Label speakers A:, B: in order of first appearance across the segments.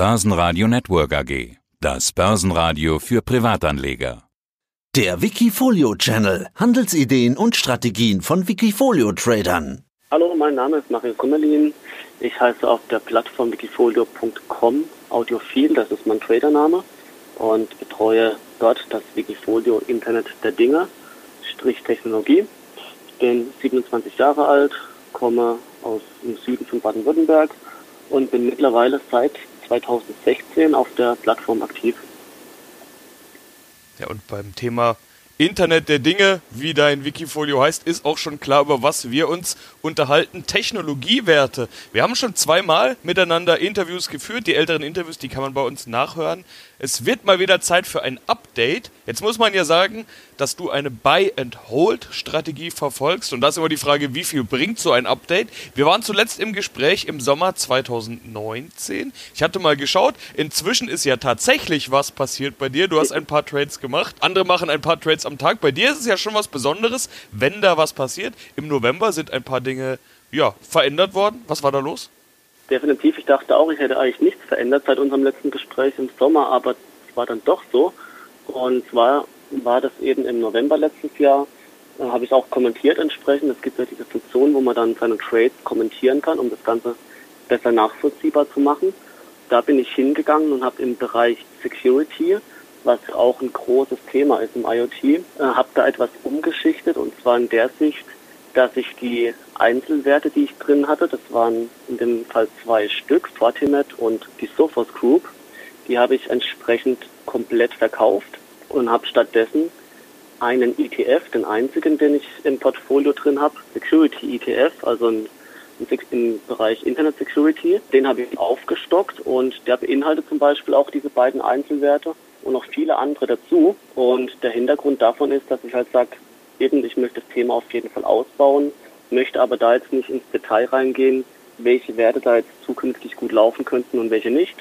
A: Börsenradio Network AG. Das Börsenradio für Privatanleger.
B: Der Wikifolio Channel. Handelsideen und Strategien von Wikifolio Tradern.
C: Hallo, mein Name ist Mario Kummerlin. Ich heiße auf der Plattform wikifolio.com Audiophil, das ist mein Tradername, und betreue dort das Wikifolio Internet der Dinge, Strich Technologie. Ich bin 27 Jahre alt, komme aus dem Süden von Baden-Württemberg und bin mittlerweile seit 2016 auf der Plattform aktiv.
D: Ja, und beim Thema Internet der Dinge, wie dein Wikifolio heißt, ist auch schon klar, über was wir uns unterhalten. Technologiewerte. Wir haben schon zweimal miteinander Interviews geführt. Die älteren Interviews, die kann man bei uns nachhören. Es wird mal wieder Zeit für ein Update. Jetzt muss man ja sagen, dass du eine Buy-and-Hold-Strategie verfolgst. Und da ist immer die Frage, wie viel bringt so ein Update? Wir waren zuletzt im Gespräch im Sommer 2019. Ich hatte mal geschaut. Inzwischen ist ja tatsächlich was passiert bei dir. Du hast ein paar Trades gemacht. Andere machen ein paar Trades am Tag. Bei dir ist es ja schon was Besonderes, wenn da was passiert. Im November sind ein paar Dinge ja, verändert worden. Was war da los?
C: Definitiv. Ich dachte auch, ich hätte eigentlich nichts verändert seit unserem letzten Gespräch im Sommer, aber es war dann doch so. Und zwar war das eben im November letztes Jahr, äh, habe ich auch kommentiert entsprechend. Es gibt ja diese Funktion, wo man dann seine Trades kommentieren kann, um das Ganze besser nachvollziehbar zu machen. Da bin ich hingegangen und habe im Bereich Security, was auch ein großes Thema ist im IoT, äh, habe da etwas umgeschichtet und zwar in der Sicht, dass ich die Einzelwerte, die ich drin hatte, das waren in dem Fall zwei Stück, Fortinet und die Sophos Group, die habe ich entsprechend komplett verkauft und habe stattdessen einen ETF, den einzigen, den ich im Portfolio drin habe, Security ETF, also ein, im Bereich Internet Security. Den habe ich aufgestockt und der beinhaltet zum Beispiel auch diese beiden Einzelwerte und noch viele andere dazu. Und der Hintergrund davon ist, dass ich halt sage, eben, ich möchte das Thema auf jeden Fall ausbauen, möchte aber da jetzt nicht ins Detail reingehen, welche Werte da jetzt zukünftig gut laufen könnten und welche nicht.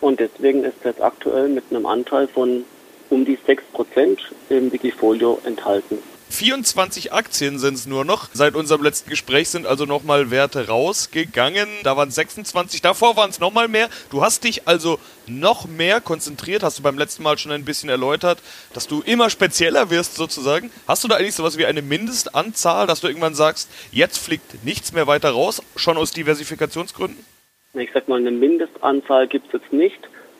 C: Und deswegen ist jetzt aktuell mit einem Anteil von um die 6% im Wikifolio enthalten.
D: 24 Aktien sind es nur noch. Seit unserem letzten Gespräch sind also nochmal Werte rausgegangen. Da waren 26, davor waren es nochmal mehr. Du hast dich also noch mehr konzentriert, hast du beim letzten Mal schon ein bisschen erläutert, dass du immer spezieller wirst sozusagen. Hast du da eigentlich sowas wie eine Mindestanzahl, dass du irgendwann sagst, jetzt fliegt nichts mehr weiter raus, schon aus Diversifikationsgründen?
C: Ich sag mal, eine Mindestanzahl gibt es jetzt nicht.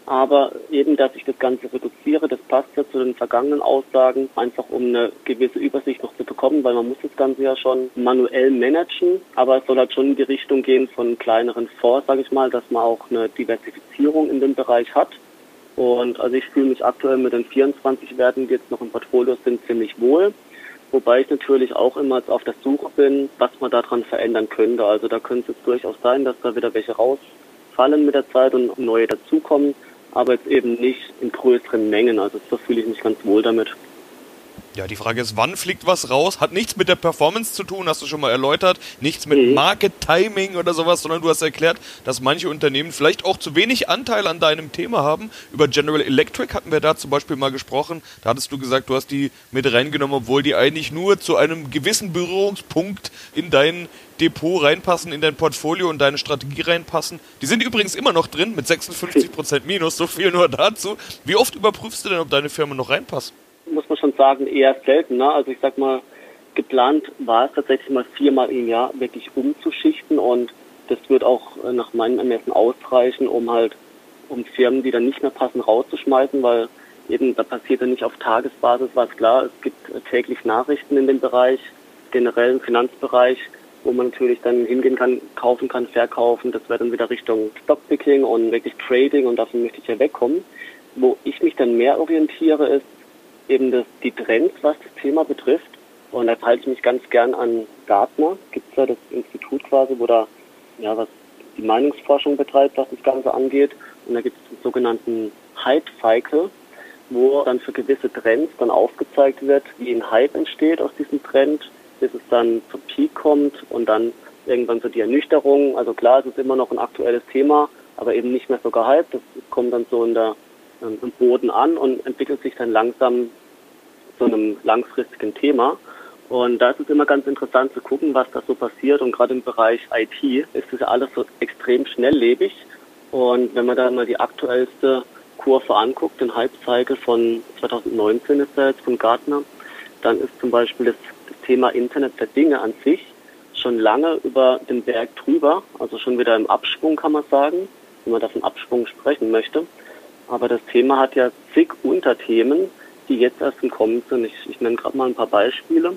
C: Aber eben, dass ich das Ganze reduziere, das passt ja zu den vergangenen Aussagen, einfach um eine gewisse Übersicht noch zu bekommen, weil man muss das Ganze ja schon manuell managen, aber es soll halt schon in die Richtung gehen von kleineren Fonds, sage ich mal, dass man auch eine Diversifizierung in dem Bereich hat. Und also ich fühle mich aktuell mit den 24 Werten, die jetzt noch im Portfolio sind, ziemlich wohl. Wobei ich natürlich auch immer auf der Suche bin, was man daran verändern könnte. Also da könnte es durchaus sein, dass da wieder welche rausfallen mit der Zeit und neue dazukommen aber jetzt eben nicht in größeren Mengen. Also da fühle ich mich ganz wohl damit.
D: Ja, die Frage ist, wann fliegt was raus? Hat nichts mit der Performance zu tun, hast du schon mal erläutert. Nichts mit mhm. Market Timing oder sowas, sondern du hast erklärt, dass manche Unternehmen vielleicht auch zu wenig Anteil an deinem Thema haben. Über General Electric hatten wir da zum Beispiel mal gesprochen. Da hattest du gesagt, du hast die mit reingenommen, obwohl die eigentlich nur zu einem gewissen Berührungspunkt in dein Depot reinpassen, in dein Portfolio und deine Strategie reinpassen. Die sind übrigens immer noch drin mit 56% Minus, so viel nur dazu. Wie oft überprüfst du denn, ob deine Firma noch reinpasst?
C: Muss man schon sagen, eher selten. Ne? Also ich sag mal, geplant war es tatsächlich mal viermal im Jahr wirklich umzuschichten und das wird auch äh, nach meinem Ermessen ausreichen, um halt, um Firmen, die dann nicht mehr passen, rauszuschmeißen, weil eben da passiert ja nicht auf Tagesbasis was klar. Es gibt äh, täglich Nachrichten in dem Bereich, generell im Finanzbereich, wo man natürlich dann hingehen kann, kaufen kann, verkaufen. Das wäre dann wieder Richtung Stockpicking und wirklich Trading und davon möchte ich ja wegkommen. Wo ich mich dann mehr orientiere, ist eben das, die Trends, was das Thema betrifft. Und da halte ich mich ganz gern an Gartner. Gibt es ja das Institut quasi, wo da ja was die Meinungsforschung betreibt, was das Ganze angeht. Und da gibt es den sogenannten Hype Cycle, wo dann für gewisse Trends dann aufgezeigt wird, wie ein Hype entsteht aus diesem Trend, bis es dann zum Peak kommt und dann irgendwann so die Ernüchterung. Also klar, es ist immer noch ein aktuelles Thema, aber eben nicht mehr so gehypt. Das kommt dann so in der ähm, im Boden an und entwickelt sich dann langsam zu einem langfristigen Thema. Und da ist es immer ganz interessant zu gucken, was da so passiert. Und gerade im Bereich IT ist ja alles so extrem schnelllebig. Und wenn man da mal die aktuellste Kurve anguckt, den Hype-Cycle von 2019 ist da jetzt von Gartner, dann ist zum Beispiel das, das Thema Internet der Dinge an sich schon lange über den Berg drüber, also schon wieder im Absprung kann man sagen, wenn man da von Absprung sprechen möchte. Aber das Thema hat ja zig Unterthemen, die jetzt erst im Kommen sind. Ich, ich nenne gerade mal ein paar Beispiele.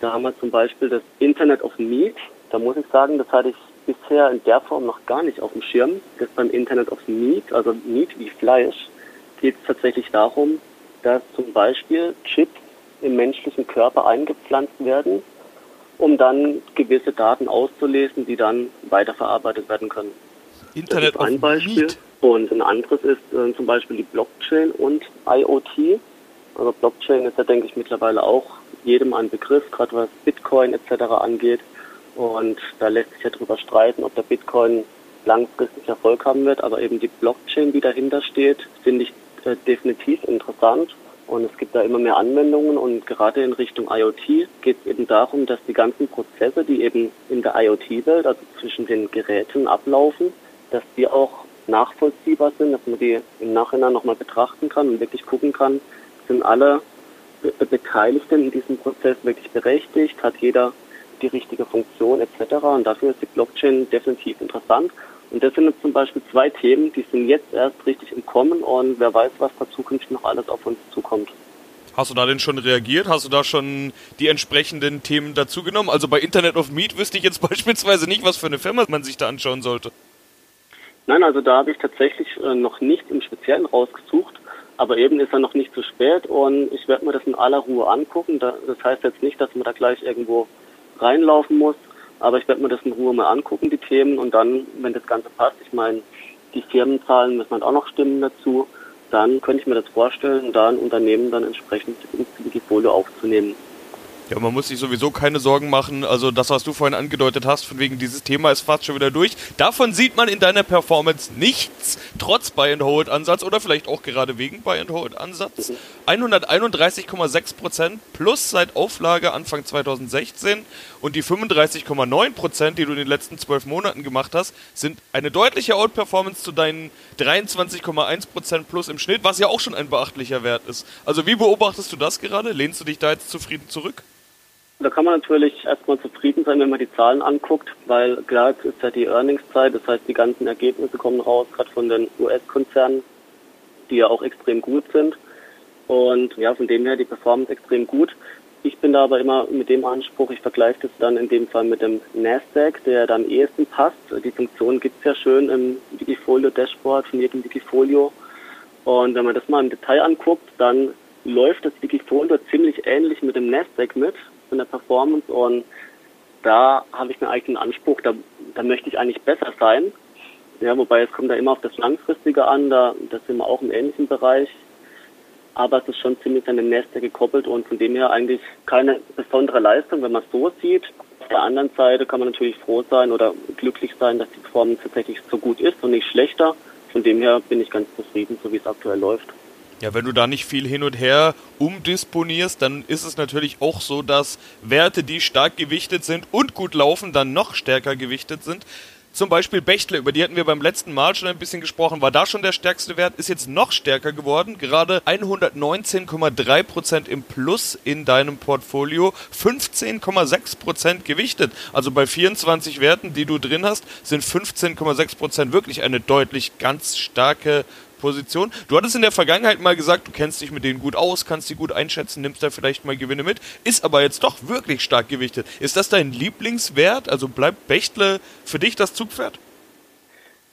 C: Da haben wir zum Beispiel das Internet of Meat. Da muss ich sagen, das hatte ich bisher in der Form noch gar nicht auf dem Schirm. Das beim Internet of Meat, also Meat wie Fleisch, geht es tatsächlich darum, dass zum Beispiel Chips im menschlichen Körper eingepflanzt werden, um dann gewisse Daten auszulesen, die dann weiterverarbeitet werden können.
D: Internet
C: Beispiel. Meat. Und ein anderes ist äh, zum Beispiel die Blockchain und IoT. Also Blockchain ist ja, denke ich, mittlerweile auch jedem ein Begriff, gerade was Bitcoin etc. angeht. Und da lässt sich ja drüber streiten, ob der Bitcoin langfristig Erfolg haben wird. Aber eben die Blockchain, die dahinter steht, finde ich äh, definitiv interessant. Und es gibt da immer mehr Anwendungen und gerade in Richtung IoT geht es eben darum, dass die ganzen Prozesse, die eben in der IoT-Welt, also zwischen den Geräten ablaufen, dass die auch nachvollziehbar sind, dass man die im Nachhinein nochmal betrachten kann und wirklich gucken kann, sind alle Beteiligten in diesem Prozess wirklich berechtigt, hat jeder die richtige Funktion etc. Und dafür ist die Blockchain definitiv interessant. Und das sind jetzt zum Beispiel zwei Themen, die sind jetzt erst richtig im Kommen und wer weiß, was da zukünftig noch alles auf uns zukommt.
D: Hast du da denn schon reagiert? Hast du da schon die entsprechenden Themen dazugenommen? Also bei Internet of Meat wüsste ich jetzt beispielsweise nicht, was für eine Firma man sich da anschauen sollte.
C: Nein, also da habe ich tatsächlich äh, noch nicht im Speziellen rausgesucht, aber eben ist er noch nicht zu spät und ich werde mir das in aller Ruhe angucken. das heißt jetzt nicht, dass man da gleich irgendwo reinlaufen muss, aber ich werde mir das in Ruhe mal angucken, die Themen und dann, wenn das Ganze passt, ich meine, die Firmenzahlen müssen halt auch noch stimmen dazu, dann könnte ich mir das vorstellen, da ein Unternehmen dann entsprechend ins Wikifolio aufzunehmen.
D: Ja, man muss sich sowieso keine Sorgen machen. Also das, was du vorhin angedeutet hast, von wegen dieses Thema ist fast schon wieder durch. Davon sieht man in deiner Performance nichts, trotz Buy-and-Hold-Ansatz oder vielleicht auch gerade wegen Buy-and-Hold-Ansatz. 131,6% plus seit Auflage Anfang 2016 und die 35,9%, die du in den letzten zwölf Monaten gemacht hast, sind eine deutliche Outperformance zu deinen 23,1% plus im Schnitt, was ja auch schon ein beachtlicher Wert ist. Also wie beobachtest du das gerade? Lehnst du dich da jetzt zufrieden zurück?
C: Da kann man natürlich erstmal zufrieden sein, wenn man die Zahlen anguckt, weil klar, es ist ja die Earnings-Zeit, das heißt, die ganzen Ergebnisse kommen raus, gerade von den US-Konzernen, die ja auch extrem gut sind. Und ja, von dem her die Performance extrem gut. Ich bin da aber immer mit dem Anspruch, ich vergleiche das dann in dem Fall mit dem Nasdaq, der da am ehesten passt. Die Funktion gibt's ja schön im Wikifolio-Dashboard von jedem Wikifolio. Und wenn man das mal im Detail anguckt, dann läuft das Wikifolio ziemlich ähnlich mit dem Nasdaq mit von der Performance und da habe ich einen Anspruch, da, da möchte ich eigentlich besser sein. Ja, wobei es kommt da immer auf das Langfristige an, da das sind wir auch im ähnlichen Bereich. Aber es ist schon ziemlich an den Nester gekoppelt und von dem her eigentlich keine besondere Leistung, wenn man es so sieht. Auf der anderen Seite kann man natürlich froh sein oder glücklich sein, dass die Performance tatsächlich so gut ist und nicht schlechter. Von dem her bin ich ganz zufrieden, so wie es aktuell läuft.
D: Ja, wenn du da nicht viel hin und her umdisponierst, dann ist es natürlich auch so, dass Werte, die stark gewichtet sind und gut laufen, dann noch stärker gewichtet sind. Zum Beispiel Bechtle, über die hatten wir beim letzten Mal schon ein bisschen gesprochen, war da schon der stärkste Wert, ist jetzt noch stärker geworden, gerade 119,3% im Plus in deinem Portfolio, 15,6% gewichtet. Also bei 24 Werten, die du drin hast, sind 15,6% wirklich eine deutlich ganz starke Position. Du hattest in der Vergangenheit mal gesagt, du kennst dich mit denen gut aus, kannst sie gut einschätzen, nimmst da vielleicht mal Gewinne mit, ist aber jetzt doch wirklich stark gewichtet. Ist das dein Lieblingswert? Also bleibt Bechtle für dich das Zugpferd?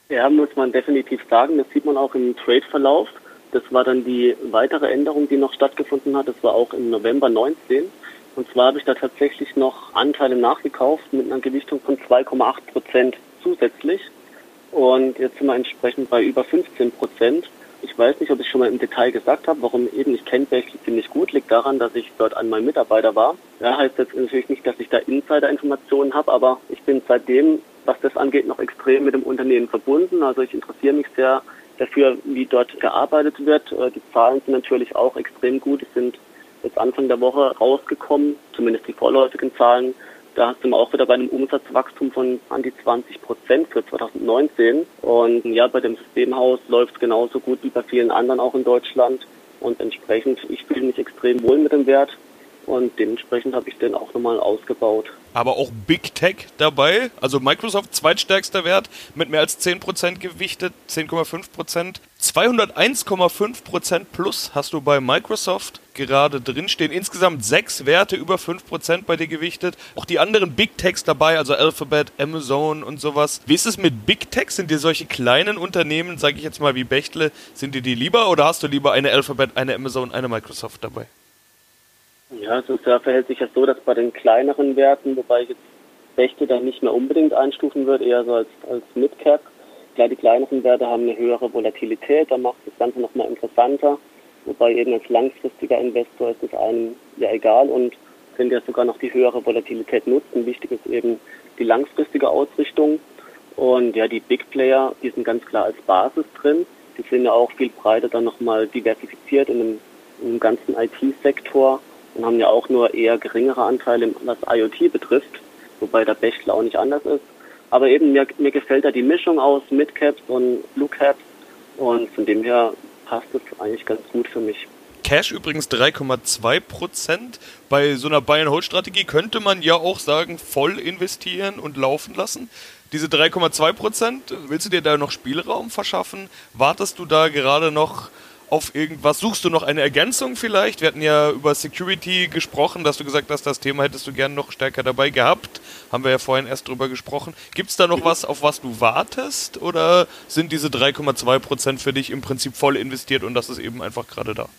C: Ja, muss man definitiv sagen. Das sieht man auch im Trade-Verlauf. Das war dann die weitere Änderung, die noch stattgefunden hat. Das war auch im November 19. Und zwar habe ich da tatsächlich noch Anteile nachgekauft mit einer Gewichtung von 2,8 Prozent zusätzlich. Und jetzt sind wir entsprechend bei über 15 Prozent. Ich weiß nicht, ob ich schon mal im Detail gesagt habe, warum eben ich Bechtle ziemlich gut, liegt daran, dass ich dort einmal Mitarbeiter war. Ja, heißt jetzt natürlich nicht, dass ich da Insider-Informationen habe, aber ich bin seitdem, was das angeht, noch extrem mit dem Unternehmen verbunden. Also ich interessiere mich sehr dafür, wie dort gearbeitet wird. Äh, die Zahlen sind natürlich auch extrem gut. Die sind jetzt Anfang der Woche rausgekommen, zumindest die vorläufigen Zahlen. Da sind wir auch wieder bei einem Umsatzwachstum von an die 20 Prozent für 2019. Und ja, bei dem Systemhaus läuft es genauso gut wie bei vielen anderen auch in Deutschland. Und entsprechend, ich fühle mich extrem wohl mit dem Wert. Und dementsprechend habe ich den auch nochmal ausgebaut.
D: Aber auch Big Tech dabei, also Microsoft zweitstärkster Wert mit mehr als 10% gewichtet, 10,5%. 201,5% plus hast du bei Microsoft gerade drinstehen. Insgesamt sechs Werte über 5% bei dir gewichtet. Auch die anderen Big Techs dabei, also Alphabet, Amazon und sowas. Wie ist es mit Big Tech? Sind dir solche kleinen Unternehmen, sage ich jetzt mal wie Bechtle, sind dir die lieber oder hast du lieber eine Alphabet, eine Amazon, eine Microsoft dabei?
C: Ja, ja, verhält sich ja so, dass bei den kleineren Werten, wobei ich jetzt Rechte dann nicht mehr unbedingt einstufen würde, eher so als, als Midcap. Klar, die kleineren Werte haben eine höhere Volatilität, da macht das Ganze nochmal interessanter. Wobei eben als langfristiger Investor ist es einem ja egal und können ja sogar noch die höhere Volatilität nutzen. Wichtig ist eben die langfristige Ausrichtung. Und ja, die Big Player, die sind ganz klar als Basis drin. Die sind ja auch viel breiter dann nochmal diversifiziert in dem, dem ganzen IT-Sektor und haben ja auch nur eher geringere Anteile, was IoT betrifft, wobei der Bechtle auch nicht anders ist. Aber eben mir, mir gefällt da die Mischung aus Midcaps und Blue Caps und von dem her passt es eigentlich ganz gut für mich.
D: Cash übrigens 3,2 Prozent. Bei so einer Buy-and-Hold-Strategie könnte man ja auch sagen, voll investieren und laufen lassen. Diese 3,2 Prozent, willst du dir da noch Spielraum verschaffen? Wartest du da gerade noch auf irgendwas? Suchst du noch eine Ergänzung vielleicht? Wir hatten ja über Security gesprochen, dass du gesagt hast, das Thema hättest du gern noch stärker dabei gehabt. Haben wir ja vorhin erst drüber gesprochen. Gibt es da noch was, auf was du wartest? Oder sind diese 3,2% für dich im Prinzip voll investiert und das ist eben einfach gerade da?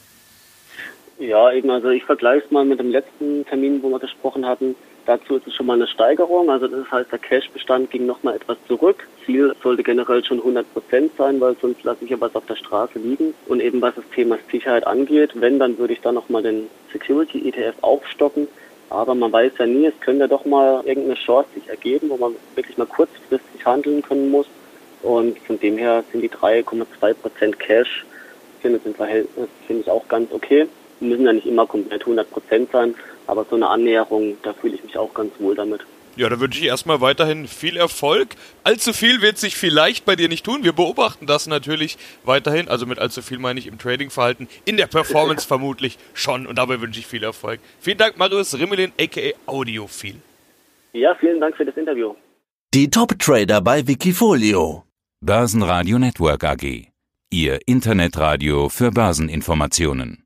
C: Ja, eben, also ich vergleiche es mal mit dem letzten Termin, wo wir gesprochen hatten. Dazu ist es schon mal eine Steigerung. Also das heißt, der Cash-Bestand ging nochmal etwas zurück. Ziel sollte generell schon 100 Prozent sein, weil sonst lasse ich ja was auf der Straße liegen. Und eben was das Thema Sicherheit angeht, wenn, dann würde ich da nochmal den Security ETF aufstocken. Aber man weiß ja nie, es könnte doch mal irgendeine Chance sich ergeben, wo man wirklich mal kurzfristig handeln können muss. Und von dem her sind die 3,2 Prozent Cash, finde ich im Verhältnis, finde ich auch ganz okay. Wir müssen ja nicht immer komplett 100 Prozent sein. Aber so eine Annäherung, da fühle ich mich auch ganz wohl damit.
D: Ja, da wünsche ich erstmal weiterhin viel Erfolg. Allzu viel wird sich vielleicht bei dir nicht tun. Wir beobachten das natürlich weiterhin. Also mit allzu viel meine ich im Trading-Verhalten, in der Performance vermutlich schon. Und dabei wünsche ich viel Erfolg. Vielen Dank, Marius Rimmelin, aka Audiophil.
C: Ja, vielen Dank für das Interview.
B: Die Top-Trader bei Wikifolio.
A: Börsenradio Network AG. Ihr Internetradio für Börseninformationen.